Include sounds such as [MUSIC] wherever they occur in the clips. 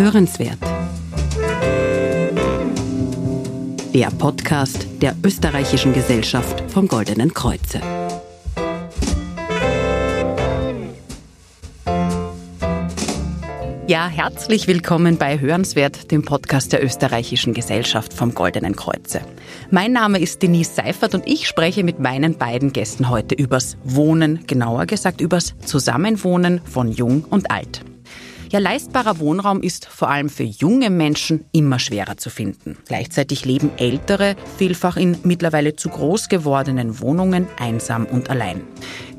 Hörenswert. Der Podcast der Österreichischen Gesellschaft vom Goldenen Kreuze. Ja, herzlich willkommen bei Hörenswert, dem Podcast der Österreichischen Gesellschaft vom Goldenen Kreuze. Mein Name ist Denise Seifert und ich spreche mit meinen beiden Gästen heute übers Wohnen, genauer gesagt übers Zusammenwohnen von Jung und Alt. Ja, leistbarer Wohnraum ist vor allem für junge Menschen immer schwerer zu finden. Gleichzeitig leben Ältere vielfach in mittlerweile zu groß gewordenen Wohnungen einsam und allein.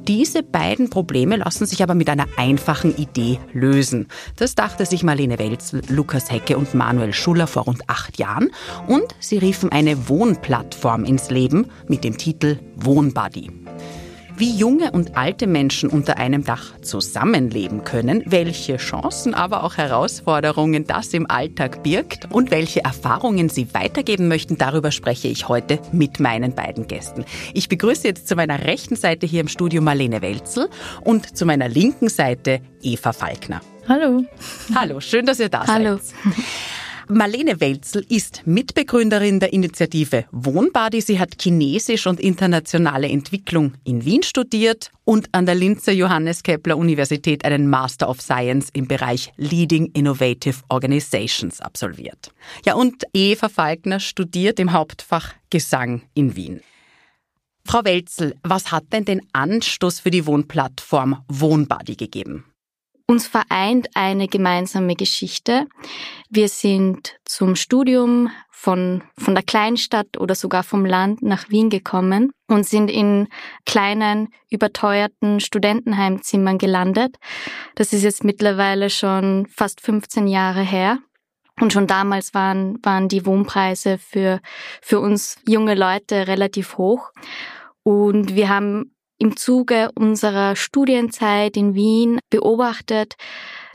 Diese beiden Probleme lassen sich aber mit einer einfachen Idee lösen. Das dachte sich Marlene Welz, Lukas Hecke und Manuel Schuller vor rund acht Jahren und sie riefen eine Wohnplattform ins Leben mit dem Titel Wohnbuddy wie junge und alte Menschen unter einem Dach zusammenleben können, welche Chancen, aber auch Herausforderungen das im Alltag birgt und welche Erfahrungen sie weitergeben möchten, darüber spreche ich heute mit meinen beiden Gästen. Ich begrüße jetzt zu meiner rechten Seite hier im Studio Marlene Welzel und zu meiner linken Seite Eva Falkner. Hallo. Hallo, schön, dass ihr da Hallo. seid. Hallo. Marlene Welzel ist Mitbegründerin der Initiative Wohnbadi. Sie hat Chinesisch und internationale Entwicklung in Wien studiert und an der Linzer Johannes Kepler Universität einen Master of Science im Bereich Leading Innovative Organizations absolviert. Ja, und Eva Falkner studiert im Hauptfach Gesang in Wien. Frau Welzel, was hat denn den Anstoß für die Wohnplattform Wohnbadi gegeben? Uns vereint eine gemeinsame Geschichte. Wir sind zum Studium von, von der Kleinstadt oder sogar vom Land nach Wien gekommen und sind in kleinen, überteuerten Studentenheimzimmern gelandet. Das ist jetzt mittlerweile schon fast 15 Jahre her. Und schon damals waren, waren die Wohnpreise für, für uns junge Leute relativ hoch. Und wir haben im Zuge unserer Studienzeit in Wien beobachtet,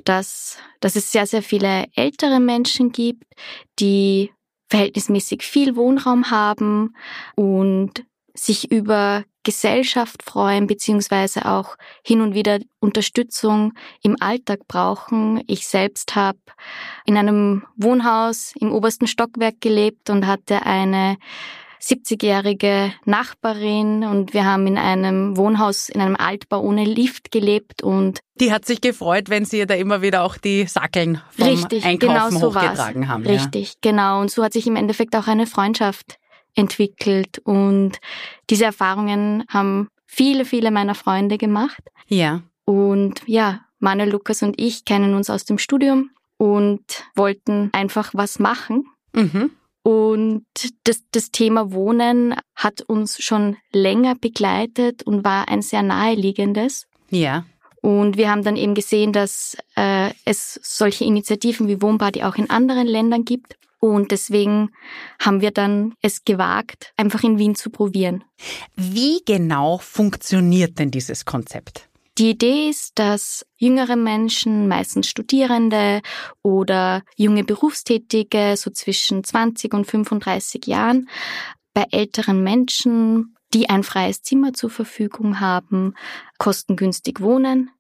dass, dass es sehr, sehr viele ältere Menschen gibt, die verhältnismäßig viel Wohnraum haben und sich über Gesellschaft freuen, beziehungsweise auch hin und wieder Unterstützung im Alltag brauchen. Ich selbst habe in einem Wohnhaus im obersten Stockwerk gelebt und hatte eine 70-jährige Nachbarin und wir haben in einem Wohnhaus, in einem Altbau ohne Lift gelebt und die hat sich gefreut, wenn sie da immer wieder auch die Sackeln vom richtig, Einkaufen genau so hochgetragen war's. haben. Richtig, ja. genau. Und so hat sich im Endeffekt auch eine Freundschaft entwickelt und diese Erfahrungen haben viele, viele meiner Freunde gemacht. Ja. Und ja, Manuel, Lukas und ich kennen uns aus dem Studium und wollten einfach was machen. Mhm. Und das, das Thema Wohnen hat uns schon länger begleitet und war ein sehr naheliegendes. Ja. Und wir haben dann eben gesehen, dass äh, es solche Initiativen wie Wohnbadi auch in anderen Ländern gibt. Und deswegen haben wir dann es gewagt, einfach in Wien zu probieren. Wie genau funktioniert denn dieses Konzept? Die Idee ist, dass jüngere Menschen, meistens Studierende oder junge Berufstätige, so zwischen 20 und 35 Jahren, bei älteren Menschen, die ein freies Zimmer zur Verfügung haben, kostengünstig wohnen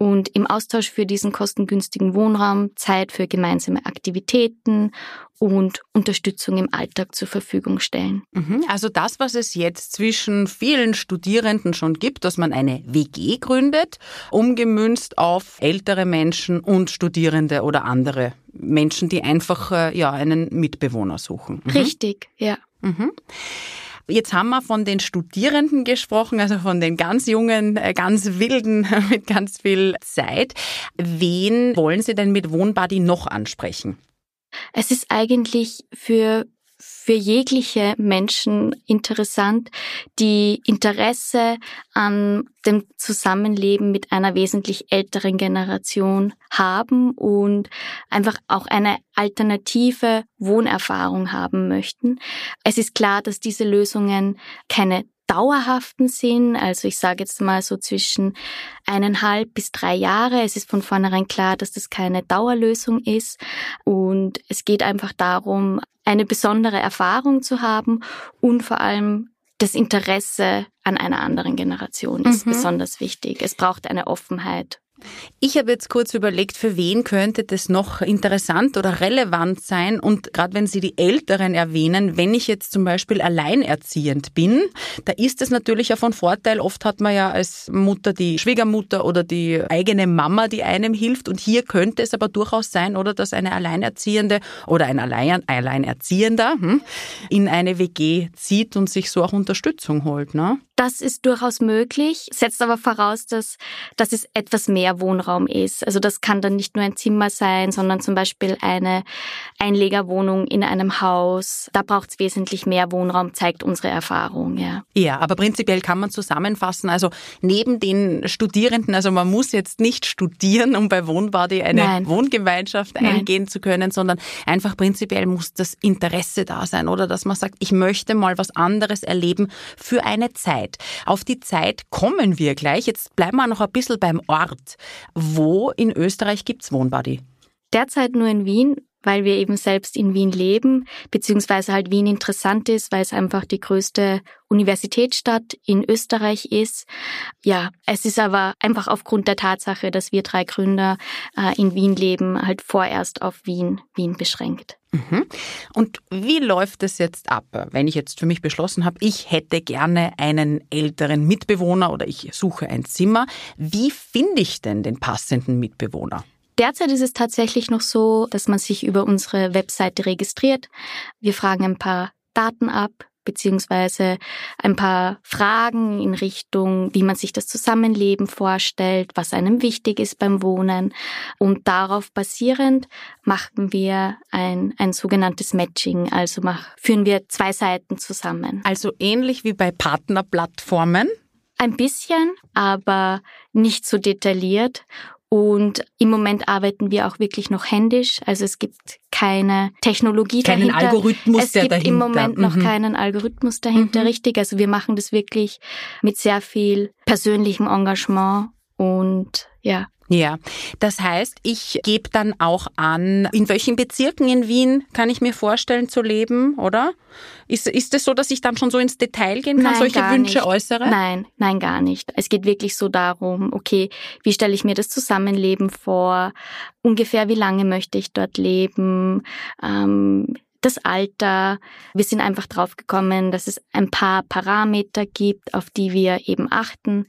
und im Austausch für diesen kostengünstigen Wohnraum Zeit für gemeinsame Aktivitäten und Unterstützung im Alltag zur Verfügung stellen. Mhm. Also das, was es jetzt zwischen vielen Studierenden schon gibt, dass man eine WG gründet, umgemünzt auf ältere Menschen und Studierende oder andere Menschen, die einfach äh, ja einen Mitbewohner suchen. Mhm. Richtig, ja. Mhm. Jetzt haben wir von den Studierenden gesprochen, also von den ganz jungen, äh, ganz wilden [LAUGHS] mit ganz viel Zeit. Wen wollen Sie denn mit Wohnbuddy noch ansprechen? Es ist eigentlich für für jegliche Menschen interessant, die Interesse an dem Zusammenleben mit einer wesentlich älteren Generation haben und einfach auch eine alternative Wohnerfahrung haben möchten. Es ist klar, dass diese Lösungen keine dauerhaften sind. Also ich sage jetzt mal so zwischen eineinhalb bis drei Jahre. Es ist von vornherein klar, dass das keine Dauerlösung ist. Und es geht einfach darum, eine besondere Erfahrung zu haben und vor allem das Interesse an einer anderen Generation ist mhm. besonders wichtig. Es braucht eine Offenheit Ich habe jetzt kurz überlegt, für wen könnte das noch interessant oder relevant sein? Und gerade wenn Sie die Älteren erwähnen, wenn ich jetzt zum Beispiel alleinerziehend bin, da ist es natürlich ja von Vorteil. Oft hat man ja als Mutter die Schwiegermutter oder die eigene Mama, die einem hilft. Und hier könnte es aber durchaus sein, oder dass eine Alleinerziehende oder ein Allein Alleinerziehender hm, in eine WG zieht und sich so auch Unterstützung holt. Ne? Das ist durchaus möglich, setzt aber voraus, dass, dass es etwas mehr Wohnraum ist. Also das kann dann nicht nur ein Zimmer sein, sondern zum Beispiel eine Einlegerwohnung in einem Haus. Da braucht es wesentlich mehr Wohnraum, zeigt unsere Erfahrung. Ja. ja, aber prinzipiell kann man zusammenfassen, also neben den Studierenden, also man muss jetzt nicht studieren, um bei Wohnbody eine Nein. Wohngemeinschaft Nein. eingehen zu können, sondern einfach prinzipiell muss das Interesse da sein oder dass man sagt, ich möchte mal was anderes erleben für eine. Zeit. Auf die Zeit kommen wir gleich. Jetzt bleiben wir noch ein bisschen beim Ort. Wo in Österreich gibt's Wohnbody? Derzeit nur in Wien, weil wir eben selbst in Wien leben, beziehungsweise halt Wien interessant ist, weil es einfach die größte Universitätsstadt in Österreich ist. Ja, es ist aber einfach aufgrund der Tatsache, dass wir drei Gründer äh, in Wien leben, halt vorerst auf Wien, Wien beschränkt. Mhm. Und wie läuft es jetzt ab, wenn ich jetzt für mich beschlossen habe, ich hätte gerne einen älteren Mitbewohner oder ich suche ein Zimmer? Wie finde ich denn den passenden Mitbewohner? Derzeit ist es tatsächlich noch so, dass man sich über unsere Webseite registriert. Wir fragen ein paar Daten ab, beziehungsweise ein paar Fragen in Richtung, wie man sich das Zusammenleben vorstellt, was einem wichtig ist beim Wohnen. Und darauf basierend machen wir ein, ein sogenanntes Matching, also mach, führen wir zwei Seiten zusammen. Also ähnlich wie bei Partnerplattformen? Ein bisschen, aber nicht so detailliert. Und im Moment arbeiten wir auch wirklich noch händisch. Also es gibt keine Technologie keinen dahinter. Algorithmus es gibt dahinter. im Moment mhm. noch keinen Algorithmus dahinter, mhm. richtig. Also wir machen das wirklich mit sehr viel persönlichem Engagement und ja, ja, das heißt, ich gebe dann auch an, in welchen Bezirken in Wien kann ich mir vorstellen zu leben, oder? Ist, ist es so, dass ich dann schon so ins Detail gehen kann, nein, solche Wünsche nicht. äußere? Nein, nein, gar nicht. Es geht wirklich so darum, okay, wie stelle ich mir das Zusammenleben vor? Ungefähr wie lange möchte ich dort leben? Ähm, das Alter. Wir sind einfach draufgekommen, dass es ein paar Parameter gibt, auf die wir eben achten.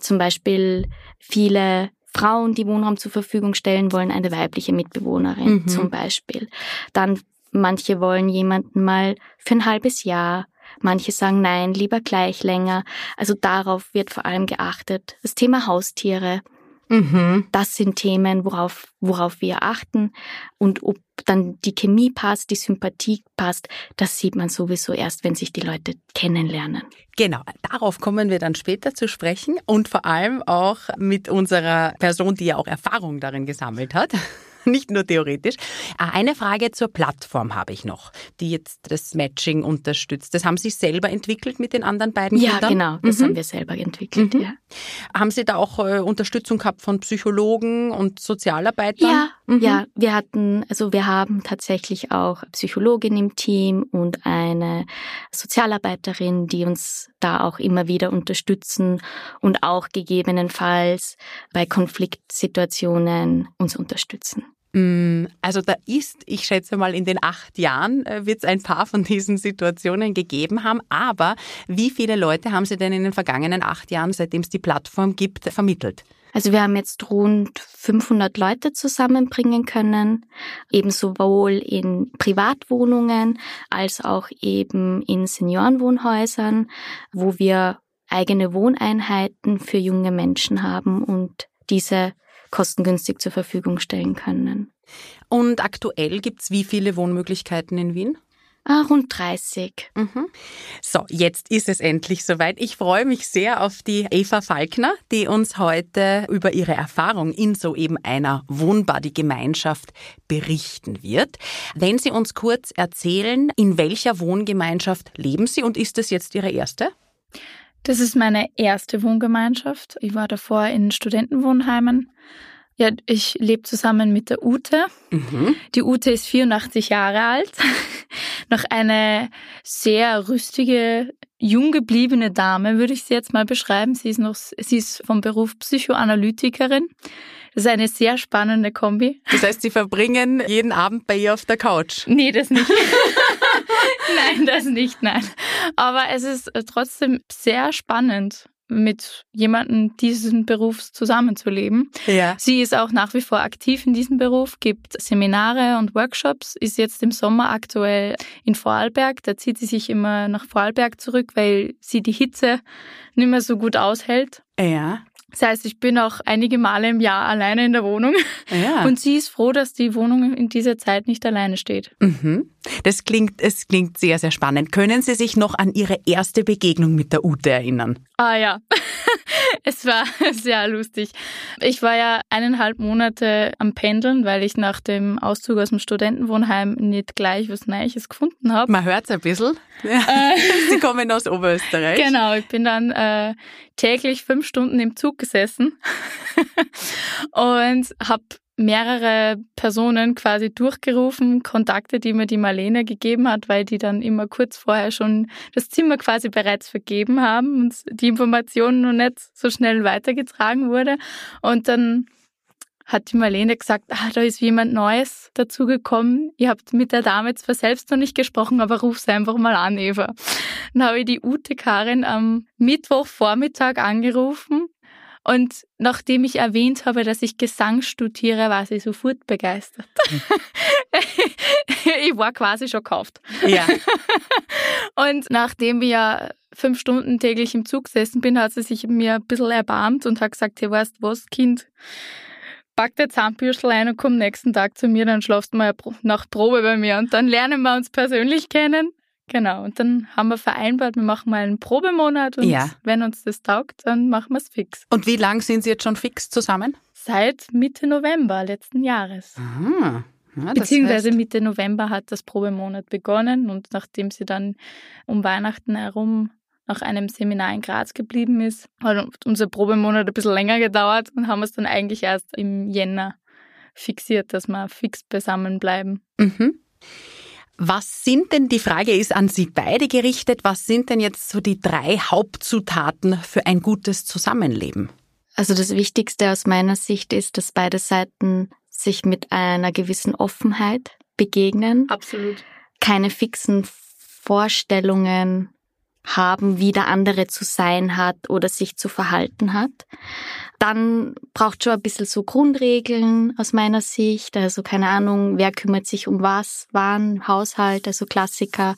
Zum Beispiel viele Frauen, die Wohnraum zur Verfügung stellen, wollen eine weibliche Mitbewohnerin mhm. zum Beispiel. Dann manche wollen jemanden mal für ein halbes Jahr. Manche sagen nein, lieber gleich länger. Also darauf wird vor allem geachtet. Das Thema Haustiere. Mhm. Das sind Themen, worauf, worauf wir achten. Und ob dann die Chemie passt, die Sympathie passt, das sieht man sowieso erst, wenn sich die Leute kennenlernen. Genau, darauf kommen wir dann später zu sprechen und vor allem auch mit unserer Person, die ja auch Erfahrung darin gesammelt hat. [LAUGHS] nicht nur theoretisch. Ah, eine Frage zur Plattform habe ich noch, die jetzt das Matching unterstützt. Das haben Sie selber entwickelt mit den anderen beiden ja, Kindern? Ja, genau, das mhm. haben wir selber entwickelt. Mhm. Ja. Haben Sie da auch äh, Unterstützung gehabt von Psychologen und Sozialarbeitern? Ja, mhm. ja, wir hatten, also wir haben tatsächlich auch Psychologin im Team und eine Sozialarbeiterin, die uns da auch immer wieder unterstützen und auch gegebenenfalls bei Konfliktsituationen uns unterstützen. Mm, also da ist, ich schätze mal, in den acht Jahren äh, wird es ein paar von diesen Situationen gegeben haben. Aber wie viele Leute haben Sie denn in den vergangenen acht Jahren, seitdem es die Plattform gibt, vermittelt? Also wir haben jetzt rund 500 Leute zusammenbringen können, eben sowohl in Privatwohnungen als auch eben in Seniorenwohnhäusern, wo wir eigene Wohneinheiten für junge Menschen haben und diese kostengünstig zur Verfügung stellen können. Und aktuell gibt es wie viele Wohnmöglichkeiten in Wien? Ah, rund 30. Mhm. So, jetzt ist es endlich soweit. Ich freue mich sehr auf die Eva Falkner, die uns heute über ihre Erfahrung in so eben einer Wohnbody-Gemeinschaft berichten wird. Wenn Sie uns kurz erzählen, in welcher Wohngemeinschaft leben Sie und ist es jetzt Ihre erste? Das ist meine erste Wohngemeinschaft. Ich war davor in Studentenwohnheimen. Ja, ich lebe zusammen mit der Ute. Mhm. Die Ute ist 84 Jahre alt. [LAUGHS] Noch eine sehr rüstige jung gebliebene Dame, würde ich sie jetzt mal beschreiben. Sie ist noch, sie ist vom Beruf Psychoanalytikerin. Das ist eine sehr spannende Kombi. Das heißt, Sie verbringen jeden Abend bei ihr auf der Couch? Nee, das nicht. [LAUGHS] [LAUGHS] nein, das nicht, nein. Aber es ist trotzdem sehr spannend mit jemandem diesen Berufs zusammenzuleben. Ja. Sie ist auch nach wie vor aktiv in diesem Beruf, gibt Seminare und Workshops, ist jetzt im Sommer aktuell in Vorarlberg. Da zieht sie sich immer nach Vorarlberg zurück, weil sie die Hitze nicht mehr so gut aushält. Ja. Das heißt, ich bin auch einige Male im Jahr alleine in der Wohnung. Ja. Und sie ist froh, dass die Wohnung in dieser Zeit nicht alleine steht. Mhm. Das klingt, es klingt sehr, sehr spannend. Können Sie sich noch an Ihre erste Begegnung mit der Ute erinnern? Ah ja, [LAUGHS] es war [LAUGHS] sehr lustig. Ich war ja eineinhalb Monate am Pendeln, weil ich nach dem Auszug aus dem Studentenwohnheim nicht gleich was Neues gefunden habe. Man hört es ein bisschen. Äh, [LAUGHS] Sie kommen aus Oberösterreich. Genau, ich bin dann äh, täglich fünf Stunden im Zug gesessen [LAUGHS] und habe mehrere Personen quasi durchgerufen, Kontakte, die mir die Marlene gegeben hat, weil die dann immer kurz vorher schon das Zimmer quasi bereits vergeben haben und die Informationen noch nicht so schnell weitergetragen wurde. Und dann hat die Marlene gesagt, ah, da ist jemand Neues dazugekommen. Ihr habt mit der Dame zwar selbst noch nicht gesprochen, aber ruf sie einfach mal an, Eva. Dann habe ich die Ute Karin am Mittwochvormittag angerufen und nachdem ich erwähnt habe, dass ich Gesang studiere, war sie sofort begeistert. [LAUGHS] ich war quasi schon gekauft. Ja. [LAUGHS] Und nachdem ich ja fünf Stunden täglich im Zug gesessen bin, hat sie sich mir ein bisschen erbarmt und hat gesagt, hey, weißt was, Kind, pack der Zahnbürstel ein und komm nächsten Tag zu mir, dann schlafst du mal nach Probe bei mir und dann lernen wir uns persönlich kennen. Genau, und dann haben wir vereinbart, wir machen mal einen Probemonat und Ja. wenn uns das taugt, dann machen wir es fix. Und wie lang sind Sie jetzt schon fix zusammen? Seit Mitte November letzten Jahres. Ah, ja, Beziehungsweise heißt- Mitte November hat das Probemonat begonnen und nachdem sie dann um Weihnachten herum nach einem Seminar in Graz geblieben ist, hat unser Probemonat ein bisschen länger gedauert und haben es dann eigentlich erst im Jänner fixiert, dass wir fix beisammen bleiben. Mhm. Was sind denn, die Frage ist an Sie beide gerichtet, was sind denn jetzt so die drei Hauptzutaten für ein gutes Zusammenleben? Also das Wichtigste aus meiner Sicht ist, dass beide Seiten sich mit einer gewissen Offenheit begegnen, Absolut. keine fixen Vorstellungen haben, wie der andere zu sein hat oder sich zu verhalten hat. Dann braucht schon ein bisschen so Grundregeln aus meiner Sicht. Also keine Ahnung, wer kümmert sich um was, wann, Haushalt, also Klassiker,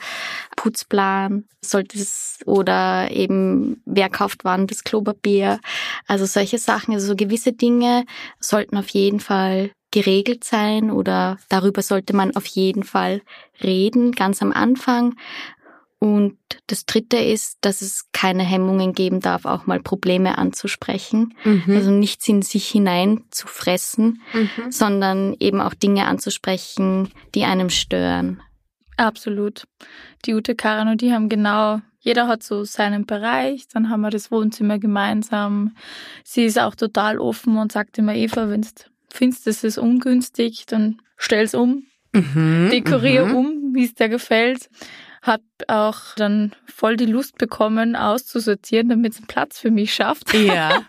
Putzplan, sollte es, oder eben wer kauft wann das Klopapier. Also solche Sachen, also so gewisse Dinge sollten auf jeden Fall geregelt sein oder darüber sollte man auf jeden Fall reden, ganz am Anfang. Und das Dritte ist, dass es keine Hemmungen geben darf, auch mal Probleme anzusprechen. Mhm. Also nichts in sich hinein zu fressen, Mhm. sondern eben auch Dinge anzusprechen, die einem stören. Absolut. Die Ute, Karin und die haben genau, jeder hat so seinen Bereich, dann haben wir das Wohnzimmer gemeinsam. Sie ist auch total offen und sagt immer, Eva, wenn du findest, das ist ungünstig, dann stell's um, Mhm. dekorier Mhm. um, wie es dir gefällt. Hab auch dann voll die Lust bekommen, auszusortieren, damit es einen Platz für mich schafft. Ja.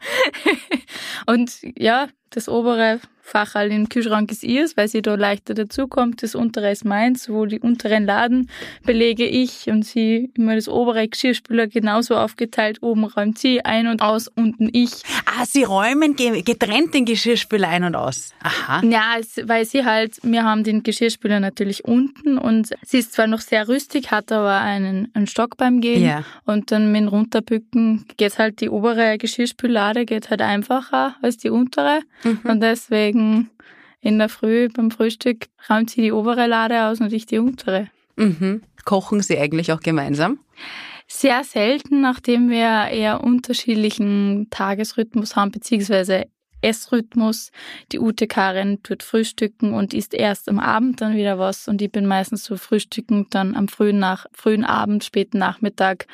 [LAUGHS] Und ja, das obere Fach halt im Kühlschrank ist ihrs, weil sie da leichter dazukommt. Das untere ist meins, wo die unteren Laden belege ich und sie immer das obere Geschirrspüler genauso aufgeteilt. Oben räumt sie ein und aus, unten ich. Ah, Sie räumen ge- getrennt den Geschirrspüler ein und aus. Aha. Ja, weil sie halt, wir haben den Geschirrspüler natürlich unten und sie ist zwar noch sehr rüstig, hat aber einen, einen Stock beim Gehen. Ja. Und dann mit dem Runterbücken geht halt die obere Geschirrspüllade geht halt einfacher als die untere. Mhm. Und deswegen in der Früh beim Frühstück räumt sie die obere Lade aus und ich die untere. Mhm. Kochen Sie eigentlich auch gemeinsam? Sehr selten, nachdem wir eher unterschiedlichen Tagesrhythmus haben, beziehungsweise Essrhythmus. Die Ute Karin tut frühstücken und isst erst am Abend dann wieder was und ich bin meistens so frühstücken dann am frühen, Nach frühen Abend, späten Nachmittag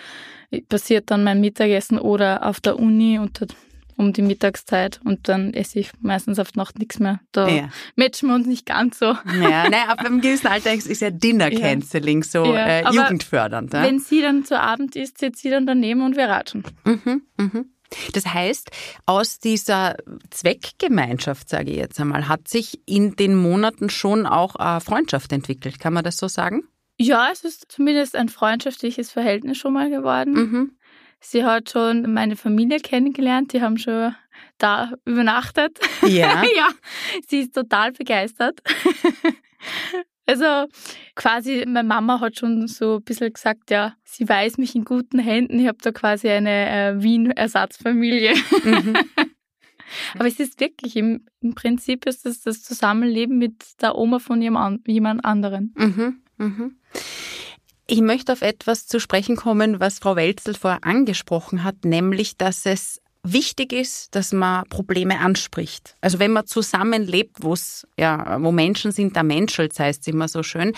passiert dann mein Mittagessen oder auf der Uni unter um die Mittagszeit und dann esse ich meistens auf Nacht nichts mehr. Da ja. matchen wir uns nicht ganz so. Ja, [LAUGHS] nein, ab einem gewissen Alter ist ja Dinner-Canceling ja. so ja, äh, jugendfördernd. Wenn sie dann zu Abend isst, sitzt sie dann daneben und wir ratschen. Mhm, mhm. Das heißt, aus dieser Zweckgemeinschaft, sage ich jetzt einmal, hat sich in den Monaten schon auch eine Freundschaft entwickelt. Kann man das so sagen? Ja, es ist zumindest ein freundschaftliches Verhältnis schon mal geworden. Mhm. Sie hat schon meine Familie kennengelernt, die haben schon da übernachtet. Ja. [LAUGHS] ja, sie ist total begeistert. [LAUGHS] also quasi, meine Mama hat schon so ein bisschen gesagt, ja, sie weiß mich in guten Händen. Ich habe da quasi eine äh, Wien-Ersatzfamilie. Mhm. [LAUGHS] Aber es ist wirklich, im, im Prinzip ist es das Zusammenleben mit der Oma von jemand anderen. Mhm. Mhm. Ich möchte auf etwas zu sprechen kommen, was Frau Welzel vorher angesprochen hat, nämlich, dass es wichtig ist, dass man Probleme anspricht. Also wenn man zusammenlebt, wo's, ja, wo Menschen sind, da menschelt, heißt es immer so schön.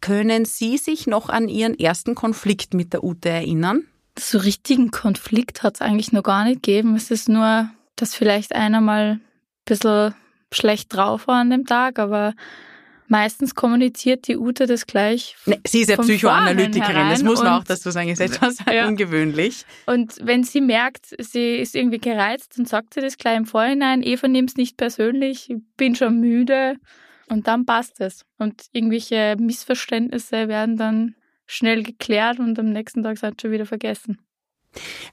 Können Sie sich noch an Ihren ersten Konflikt mit der Ute erinnern? So richtigen Konflikt hat es eigentlich noch gar nicht gegeben. Es ist nur, dass vielleicht einer mal ein bisschen schlecht drauf war an dem Tag, aber Meistens kommuniziert die Ute das gleich. Nee, sie ist ja Psychoanalytikerin, das muss man auch dazu sagen, ist etwas [LAUGHS] ja. ungewöhnlich. Und wenn sie merkt, sie ist irgendwie gereizt, dann sagt sie das gleich im Vorhinein, Eva nimmt es nicht persönlich, ich bin schon müde und dann passt es. Und irgendwelche Missverständnisse werden dann schnell geklärt und am nächsten Tag seid schon wieder vergessen.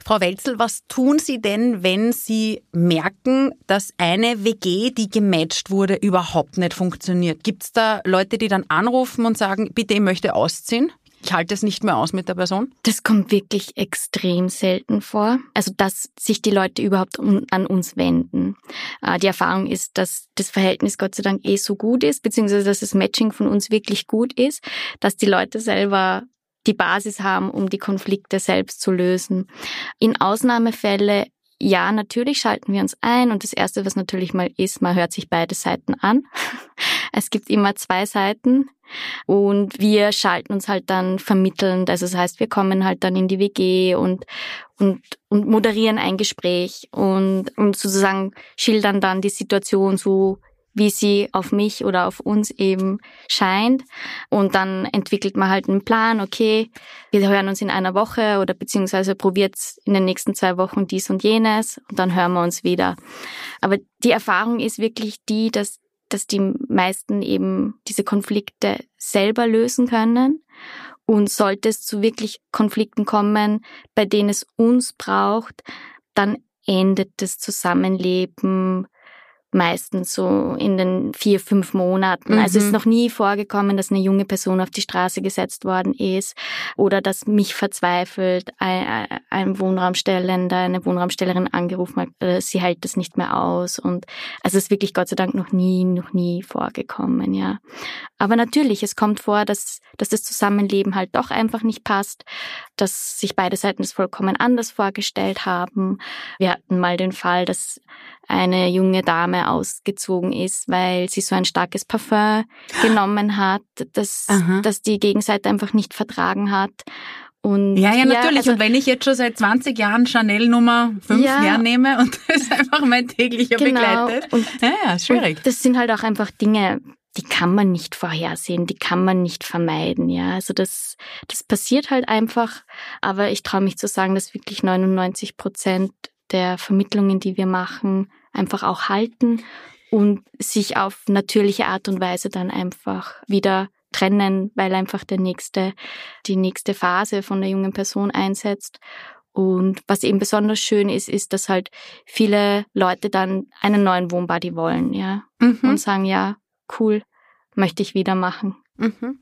Frau Welzel, was tun Sie denn, wenn Sie merken, dass eine WG, die gematcht wurde, überhaupt nicht funktioniert? Gibt es da Leute, die dann anrufen und sagen, bitte, ich möchte ausziehen? Ich halte es nicht mehr aus mit der Person? Das kommt wirklich extrem selten vor. Also, dass sich die Leute überhaupt an uns wenden. Äh, die Erfahrung ist, dass das Verhältnis Gott sei Dank eh so gut ist, beziehungsweise dass das Matching von uns wirklich gut ist, dass die Leute selber die Basis haben, um die Konflikte selbst zu lösen. In Ausnahmefälle ja, natürlich schalten wir uns ein und das Erste, was natürlich mal ist, man hört sich beide Seiten an. [LAUGHS] Es gibt immer zwei Seiten und wir schalten uns halt dann vermittelnd. Also das heißt, wir kommen halt dann in die WG und, und, und moderieren ein Gespräch und, und sozusagen schildern dann die Situation so, wie sie auf mich oder auf uns eben scheint. Und dann entwickelt man halt einen Plan, okay, wir hören uns in einer Woche oder beziehungsweise probiert in den nächsten zwei Wochen dies und jenes und dann hören wir uns wieder. Aber die Erfahrung ist wirklich die, dass, dass die meisten eben diese Konflikte selber lösen können. Und sollte es zu wirklich Konflikten kommen, bei denen es uns braucht, dann endet das Zusammenleben meistens so in den vier, fünf Monaten. Mhm. Also es ist noch nie vorgekommen, dass eine junge Person auf die Straße gesetzt worden ist oder dass mich verzweifelt ein, ein Wohnraumstellender, eine Wohnraumstellerin angerufen hat, äh, sie hält das nicht mehr aus. Und also es ist wirklich Gott sei Dank noch nie, noch nie vorgekommen, ja. Aber natürlich, es kommt vor, dass, dass das Zusammenleben halt doch einfach nicht passt, dass sich beide Seiten das vollkommen anders vorgestellt haben. Wir hatten mal den Fall, dass eine junge Dame ausgezogen ist, weil sie so ein starkes Parfum genommen hat, das, das die Gegenseite einfach nicht vertragen hat. Und ja, ja, natürlich. Ja, also, und wenn ich jetzt schon seit 20 Jahren Chanel Nummer 5 ja, hernehme und [LAUGHS] das einfach mein täglicher genau. Begleiter. Und, ja, ja, schwierig. Das sind halt auch einfach Dinge, die kann man nicht vorhersehen, die kann man nicht vermeiden, ja. Also das, das passiert halt einfach. Aber ich traue mich zu sagen, dass wirklich 99 Prozent der Vermittlungen, die wir machen, einfach auch halten und sich auf natürliche Art und Weise dann einfach wieder trennen, weil einfach der nächste, die nächste Phase von der jungen Person einsetzt. Und was eben besonders schön ist, ist, dass halt viele Leute dann einen neuen Wohnbody wollen, ja. Mhm. Und sagen, ja, cool, möchte ich wieder machen. Mhm.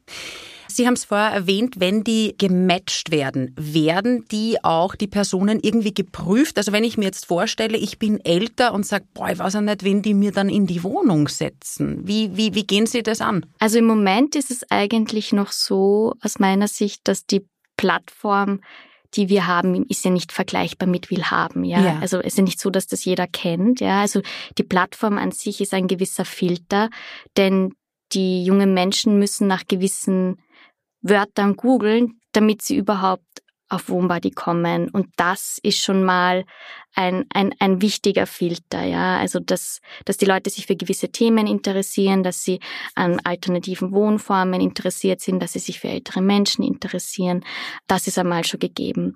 Sie haben es vorher erwähnt, wenn die gematcht werden, werden die auch die Personen irgendwie geprüft? Also wenn ich mir jetzt vorstelle, ich bin älter und sage, boah, ich weiß ja nicht, wen die mir dann in die Wohnung setzen. Wie, wie, wie gehen Sie das an? Also im Moment ist es eigentlich noch so aus meiner Sicht, dass die Plattform die wir haben, ist ja nicht vergleichbar mit Willhaben, ja? ja. Also es ist ja nicht so, dass das jeder kennt, ja. Also die Plattform an sich ist ein gewisser Filter, denn die jungen Menschen müssen nach gewissen Wörtern googeln, damit sie überhaupt auf Wohnbody kommen. Und das ist schon mal ein, ein, ein wichtiger Filter, ja. Also, dass, dass die Leute sich für gewisse Themen interessieren, dass sie an alternativen Wohnformen interessiert sind, dass sie sich für ältere Menschen interessieren. Das ist einmal schon gegeben.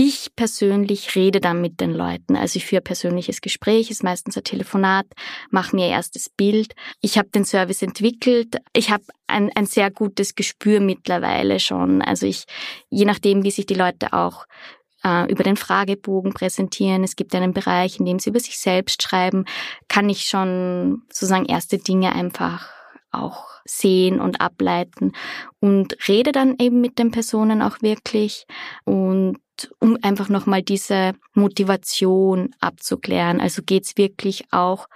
Ich persönlich rede dann mit den Leuten. Also ich führe persönliches Gespräch, ist meistens ein Telefonat, mache mir erstes Bild. Ich habe den Service entwickelt. Ich habe ein, ein sehr gutes Gespür mittlerweile schon. Also ich, je nachdem, wie sich die Leute auch äh, über den Fragebogen präsentieren. Es gibt einen Bereich, in dem sie über sich selbst schreiben, kann ich schon sozusagen erste Dinge einfach auch sehen und ableiten und rede dann eben mit den Personen auch wirklich und um einfach nochmal diese Motivation abzuklären. Also geht's wirklich auch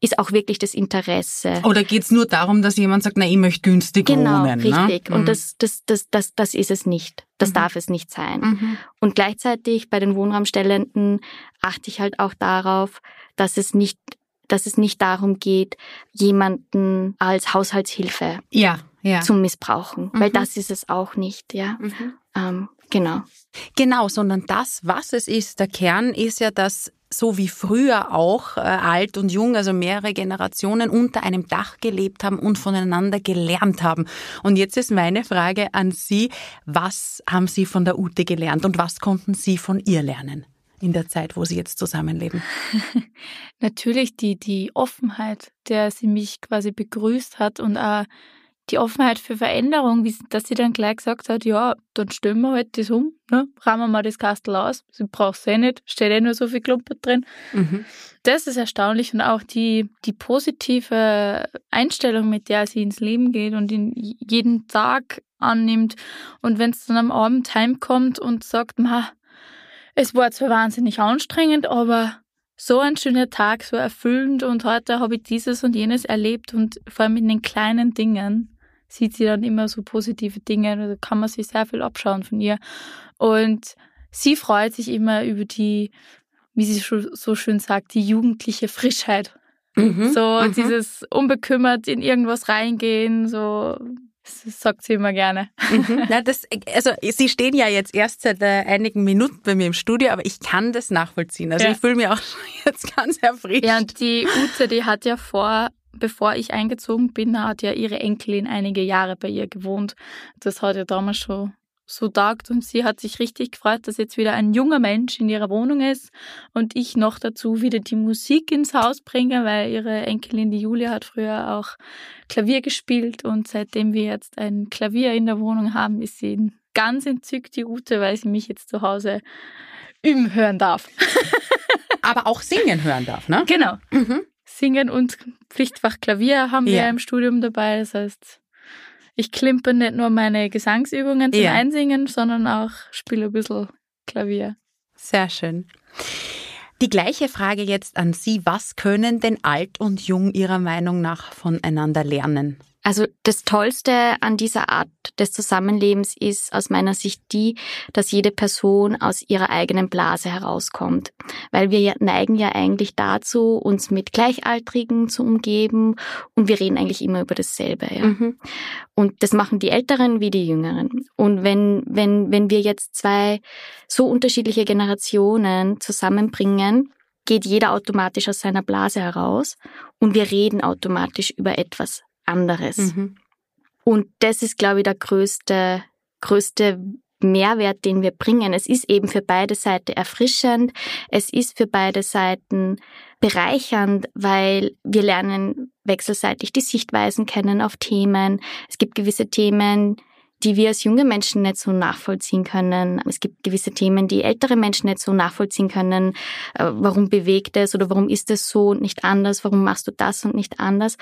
ist auch wirklich das Interesse. Oder geht's nur darum, dass jemand sagt, na, ich möchte günstig genau, wohnen? Genau, richtig. Ne? Und mhm. das, das, das, das, das ist es nicht. Das mhm. darf es nicht sein. Mhm. Und gleichzeitig bei den Wohnraumstellenden achte ich halt auch darauf, dass es nicht dass es nicht darum geht, jemanden als Haushaltshilfe ja, ja. zu missbrauchen, weil mhm. das ist es auch nicht, ja. Mhm. Ähm, genau. Genau, sondern das, was es ist, der Kern ist ja, dass so wie früher auch äh, alt und jung, also mehrere Generationen unter einem Dach gelebt haben und voneinander gelernt haben. Und jetzt ist meine Frage an Sie, was haben Sie von der Ute gelernt und was konnten Sie von ihr lernen? in der Zeit, wo Sie jetzt zusammenleben? [LAUGHS] Natürlich die, die Offenheit, der sie mich quasi begrüßt hat und auch die Offenheit für Veränderung, dass sie dann gleich gesagt hat, ja, dann stellen wir halt das um, ne? rahmen wir mal das Kastel aus, sie braucht es eh nicht, steht eh nur so viel Klumper drin. Mhm. Das ist erstaunlich und auch die, die positive Einstellung, mit der sie ins Leben geht und in jeden Tag annimmt und wenn es dann am Abend heimkommt und sagt, ma, es war zwar wahnsinnig anstrengend, aber so ein schöner Tag, so erfüllend und heute habe ich dieses und jenes erlebt und vor allem in den kleinen Dingen sieht sie dann immer so positive Dinge. Da kann man sich sehr viel abschauen von ihr. Und sie freut sich immer über die, wie sie so schön sagt, die jugendliche Frischheit. Mhm, so mhm. dieses unbekümmert in irgendwas reingehen, so das sagt sie immer gerne. Mhm. Na, [LAUGHS] das, also Sie stehen ja jetzt erst seit äh, einigen Minuten bei mir im Studio, aber ich kann das nachvollziehen. Also ja. ich fühle mich auch [LAUGHS] jetzt ganz erfrischt. Ja, und die Ute, die hat ja vor bevor ich eingezogen bin, hat ja ihre Enkelin einige Jahre bei ihr gewohnt. Das hat ja damals schon so tagt und sie hat sich richtig gefreut, dass jetzt wieder ein junger Mensch in ihrer Wohnung ist und ich noch dazu wieder die Musik ins Haus bringe, weil ihre Enkelin, die Julia, hat früher auch Klavier gespielt und seitdem wir jetzt ein Klavier in der Wohnung haben, ist sie ganz entzückt, die Ute, weil sie mich jetzt zu Hause üben hören darf. Aber auch singen hören darf, ne? Genau. Mhm. Singen und Pflichtfach Klavier haben ja. wir im Studium dabei. Das heißt, ich klimpe nicht nur meine Gesangsübungen zum ja. Einsingen, sondern auch spiele ein bisschen Klavier. Sehr schön. Die gleiche Frage jetzt an Sie. Was können denn alt und jung Ihrer Meinung nach voneinander lernen? Also das Tollste an dieser Art des Zusammenlebens ist aus meiner Sicht die, dass jede Person aus ihrer eigenen Blase herauskommt. Weil wir neigen ja eigentlich dazu, uns mit Gleichaltrigen zu umgeben und wir reden eigentlich immer über dasselbe. Ja? Mhm. Und das machen die Älteren wie die Jüngeren. Und wenn, wenn, wenn wir jetzt zwei so unterschiedliche Generationen zusammenbringen, geht jeder automatisch aus seiner Blase heraus und wir reden automatisch über etwas anderes. Mhm. Und das ist, glaube ich, der größte, größte Mehrwert, den wir bringen. Es ist eben für beide Seiten erfrischend. Es ist für beide Seiten bereichernd, weil wir lernen wechselseitig die Sichtweisen kennen auf Themen. Es gibt gewisse Themen, die wir als junge Menschen nicht so nachvollziehen können. Es gibt gewisse Themen, die ältere Menschen nicht so nachvollziehen können. Äh, warum bewegt es oder warum ist es so und nicht anders? Warum machst du das und nicht anders?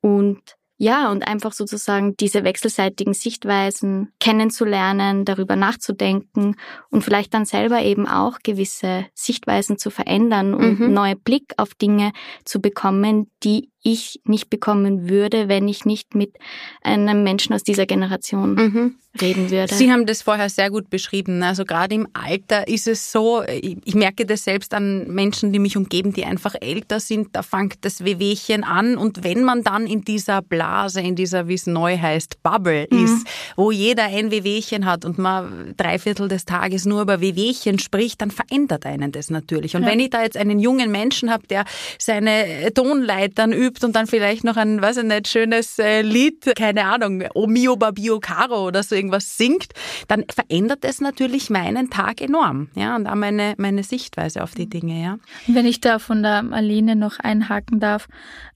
Und ja, und einfach sozusagen diese wechselseitigen Sichtweisen kennenzulernen, darüber nachzudenken und vielleicht dann selber eben auch gewisse Sichtweisen zu verändern und mhm. neue Blick auf Dinge zu bekommen, die ich nicht bekommen würde, wenn ich nicht mit einem Menschen aus dieser Generation mhm. reden würde. Sie haben das vorher sehr gut beschrieben. Also gerade im Alter ist es so, ich merke das selbst an Menschen, die mich umgeben, die einfach älter sind, da fängt das Wehwehchen an und wenn man dann in dieser Blase, in dieser, wie es neu heißt, Bubble mhm. ist, wo jeder ein Wehwehchen hat und man drei Viertel des Tages nur über Wehwehchen spricht, dann verändert einen das natürlich. Und ja. wenn ich da jetzt einen jungen Menschen habe, der seine Tonleitern übt, übt und dann vielleicht noch ein, weiß ich nicht, schönes äh, Lied, keine Ahnung, O mio babio caro oder so irgendwas singt, dann verändert es natürlich meinen Tag enorm, ja, und auch meine, meine Sichtweise auf die Dinge, ja. Wenn ich da von der Marlene noch einhaken darf,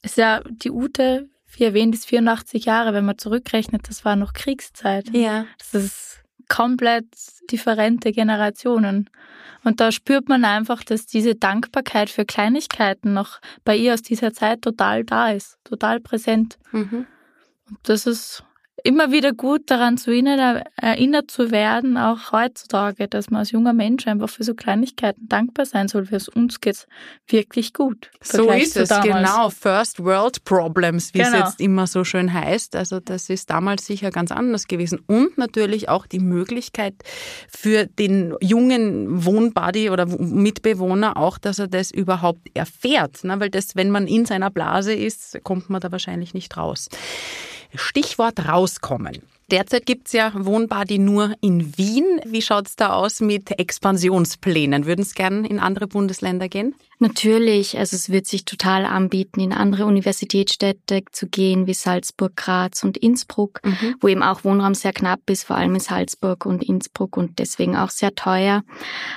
ist ja die Ute, wie erwähnt, ist 84 Jahre, wenn man zurückrechnet, das war noch Kriegszeit. Ja. Das ist komplett differente Generationen. Und da spürt man einfach, dass diese Dankbarkeit für Kleinigkeiten noch bei ihr aus dieser Zeit total da ist, total präsent. Mhm. Und das ist immer wieder gut daran zu erinnern, erinnert zu werden, auch heutzutage, dass man als junger Mensch einfach für so Kleinigkeiten dankbar sein soll. Für uns geht's wirklich gut. So ist es, genau. First World Problems, wie genau. es jetzt immer so schön heißt. Also das ist damals sicher ganz anders gewesen. Und natürlich auch die Möglichkeit für den jungen Wohnbuddy oder Mitbewohner auch, dass er das überhaupt erfährt. Ne? Weil das, wenn man in seiner Blase ist, kommt man da wahrscheinlich nicht raus. Stichwort rauskommen. Derzeit gibt es ja Wohnbadi nur in Wien. Wie schaut es da aus mit Expansionsplänen? Würden es gern in andere Bundesländer gehen? Natürlich, also es wird sich total anbieten, in andere Universitätsstädte zu gehen, wie Salzburg, Graz und Innsbruck, mhm. wo eben auch Wohnraum sehr knapp ist, vor allem in Salzburg und Innsbruck und deswegen auch sehr teuer.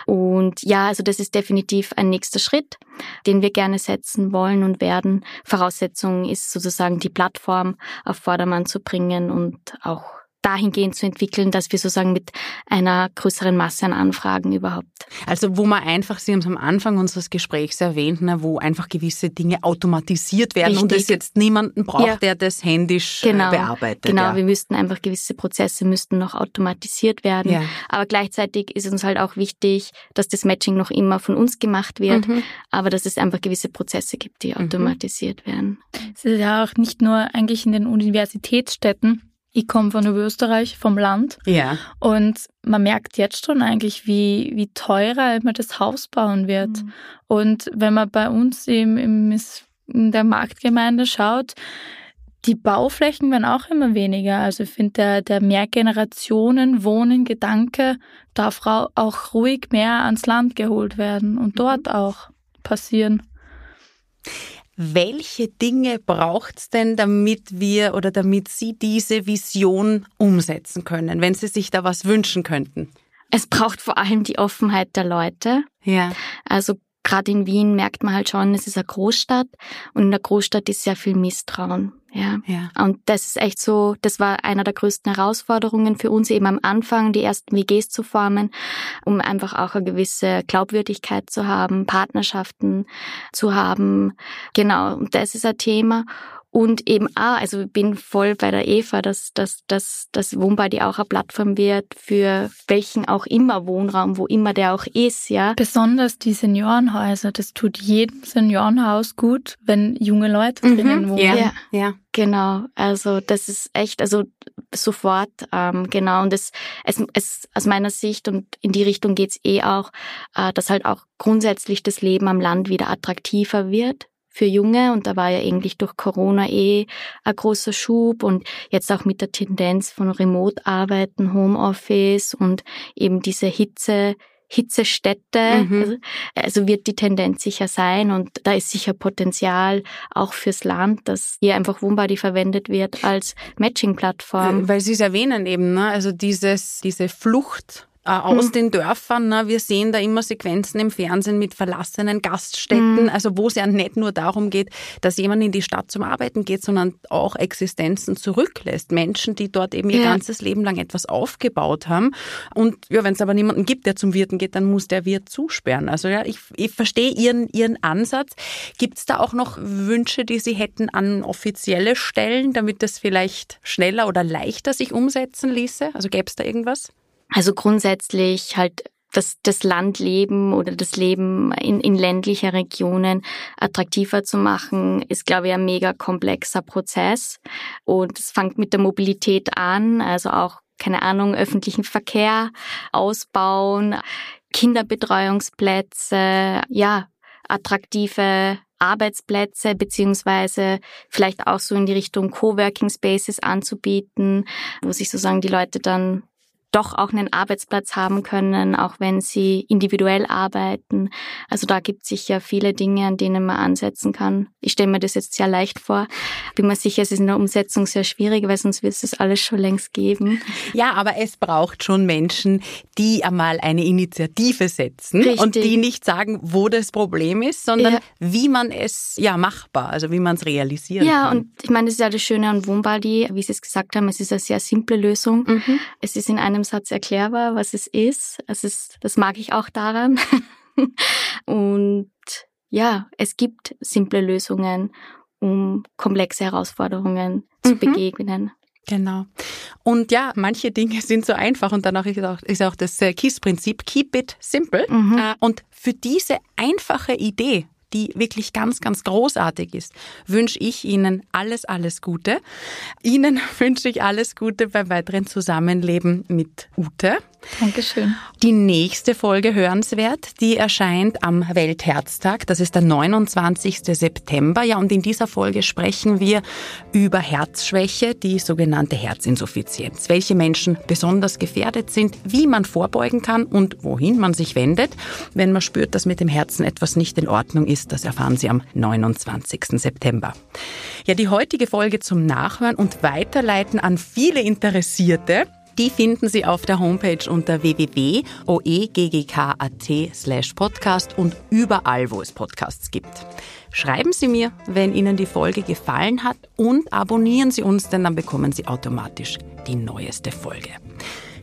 Und ja, also das ist definitiv ein nächster Schritt, den wir gerne setzen wollen und werden. Voraussetzung ist sozusagen die Plattform auf Vordermann zu bringen und auch dahingehend zu entwickeln, dass wir sozusagen mit einer größeren Masse an Anfragen überhaupt. Also wo man einfach, Sie haben es am Anfang unseres Gesprächs erwähnt, ne, wo einfach gewisse Dinge automatisiert werden Richtig. und es jetzt niemanden braucht, ja. der das händisch äh, genau. bearbeitet. Genau, ja. wir müssten einfach gewisse Prozesse müssten noch automatisiert werden. Ja. Aber gleichzeitig ist uns halt auch wichtig, dass das Matching noch immer von uns gemacht wird, mhm. aber dass es einfach gewisse Prozesse gibt, die mhm. automatisiert mhm. werden. Es ist ja auch nicht nur eigentlich in den Universitätsstädten, ich komme von Österreich, vom Land. Ja. Und man merkt jetzt schon eigentlich, wie, wie teurer immer das Haus bauen wird. Mhm. Und wenn man bei uns im, im, in der Marktgemeinde schaut, die Bauflächen werden auch immer weniger. Also ich finde, der, der Mehrgenerationen-Wohnen-Gedanke darf auch ruhig mehr ans Land geholt werden und mhm. dort auch passieren. Welche Dinge braucht es denn, damit wir oder damit Sie diese Vision umsetzen können, wenn Sie sich da was wünschen könnten? Es braucht vor allem die Offenheit der Leute. Ja. Also gerade in Wien merkt man halt schon, es ist eine Großstadt und in der Großstadt ist sehr viel Misstrauen. Ja. ja. Und das ist echt so, das war einer der größten Herausforderungen für uns eben am Anfang, die ersten WGs zu formen, um einfach auch eine gewisse Glaubwürdigkeit zu haben, Partnerschaften zu haben. Genau. Und das ist ein Thema. Und eben auch, also ich bin voll bei der Eva, dass, dass, dass, dass Wohnbody auch eine Plattform wird für welchen auch immer Wohnraum, wo immer der auch ist, ja. Besonders die Seniorenhäuser, das tut jedem Seniorenhaus gut, wenn junge Leute mhm. drinnen wohnen. Ja, ja. Genau, also das ist echt, also sofort, ähm, genau. Und es, es, es aus meiner Sicht und in die Richtung geht's eh auch, äh, dass halt auch grundsätzlich das Leben am Land wieder attraktiver wird für Junge und da war ja eigentlich durch Corona eh ein großer Schub und jetzt auch mit der Tendenz von Remote-Arbeiten, Homeoffice und eben diese Hitze, Hitzestädte. Mhm. Also, also, wird die Tendenz sicher sein und da ist sicher Potenzial auch fürs Land, dass hier einfach Wohnbody verwendet wird als Matching-Plattform. Weil Sie es erwähnen eben, ne? also dieses, diese Flucht äh, aus mhm. den Dörfern. Ne? Wir sehen da immer Sequenzen im Fernsehen mit verlassenen Gaststätten, mhm. also wo es ja nicht nur darum geht, dass jemand in die Stadt zum Arbeiten geht, sondern auch Existenzen zurücklässt. Menschen, die dort eben ihr ja. ganzes Leben lang etwas aufgebaut haben. Und ja, wenn es aber niemanden gibt, der zum Wirten geht, dann muss der Wirt zusperren. Also ja, ich, ich verstehe Ihren, Ihren Ansatz. Gibt es da auch noch Wünsche, die Sie hätten an offizielle Stellen, damit das vielleicht schneller oder leichter sich umsetzen ließe? Also gäbe es da irgendwas? Also grundsätzlich halt das, das Landleben oder das Leben in, in ländlicher Regionen attraktiver zu machen, ist, glaube ich, ein mega komplexer Prozess. Und es fängt mit der Mobilität an, also auch, keine Ahnung, öffentlichen Verkehr ausbauen, Kinderbetreuungsplätze, ja, attraktive Arbeitsplätze beziehungsweise vielleicht auch so in die Richtung Coworking Spaces anzubieten, wo sich sozusagen die Leute dann doch auch einen Arbeitsplatz haben können, auch wenn sie individuell arbeiten. Also da gibt es sicher viele Dinge, an denen man ansetzen kann. Ich stelle mir das jetzt sehr leicht vor. Bin mir sicher, es ist in der Umsetzung sehr schwierig, weil sonst wird es das alles schon längst geben. Ja, aber es braucht schon Menschen, die einmal eine Initiative setzen Richtig. und die nicht sagen, wo das Problem ist, sondern ja. wie man es ja machbar, also wie man es realisieren ja, kann. Ja, und ich meine, das ist ja das Schöne an Wohnbody, wie Sie es gesagt haben, es ist eine sehr simple Lösung. Mhm. Es ist in einem einem Satz erklärbar, was es ist. Es ist, das mag ich auch daran. [LAUGHS] und ja, es gibt simple Lösungen, um komplexe Herausforderungen zu mhm. begegnen. Genau. Und ja, manche Dinge [LAUGHS] sind so einfach und danach ist auch, ist auch das äh, KISS-Prinzip, keep it simple. Mhm. Äh, und für diese einfache Idee die wirklich ganz, ganz großartig ist, wünsche ich Ihnen alles, alles Gute. Ihnen [LAUGHS] wünsche ich alles Gute beim weiteren Zusammenleben mit Ute. Dankeschön. Die nächste Folge hörenswert, die erscheint am Weltherztag. Das ist der 29. September. Ja, und in dieser Folge sprechen wir über Herzschwäche, die sogenannte Herzinsuffizienz. Welche Menschen besonders gefährdet sind, wie man vorbeugen kann und wohin man sich wendet, wenn man spürt, dass mit dem Herzen etwas nicht in Ordnung ist. Das erfahren Sie am 29. September. Ja, die heutige Folge zum Nachhören und Weiterleiten an viele Interessierte die finden Sie auf der Homepage unter www.oeggk.at slash podcast und überall, wo es Podcasts gibt. Schreiben Sie mir, wenn Ihnen die Folge gefallen hat und abonnieren Sie uns, denn dann bekommen Sie automatisch die neueste Folge.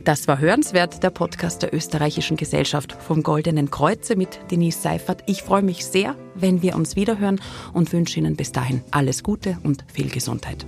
Das war Hörenswert, der Podcast der Österreichischen Gesellschaft vom Goldenen Kreuze mit Denise Seifert. Ich freue mich sehr, wenn wir uns wiederhören und wünsche Ihnen bis dahin alles Gute und viel Gesundheit.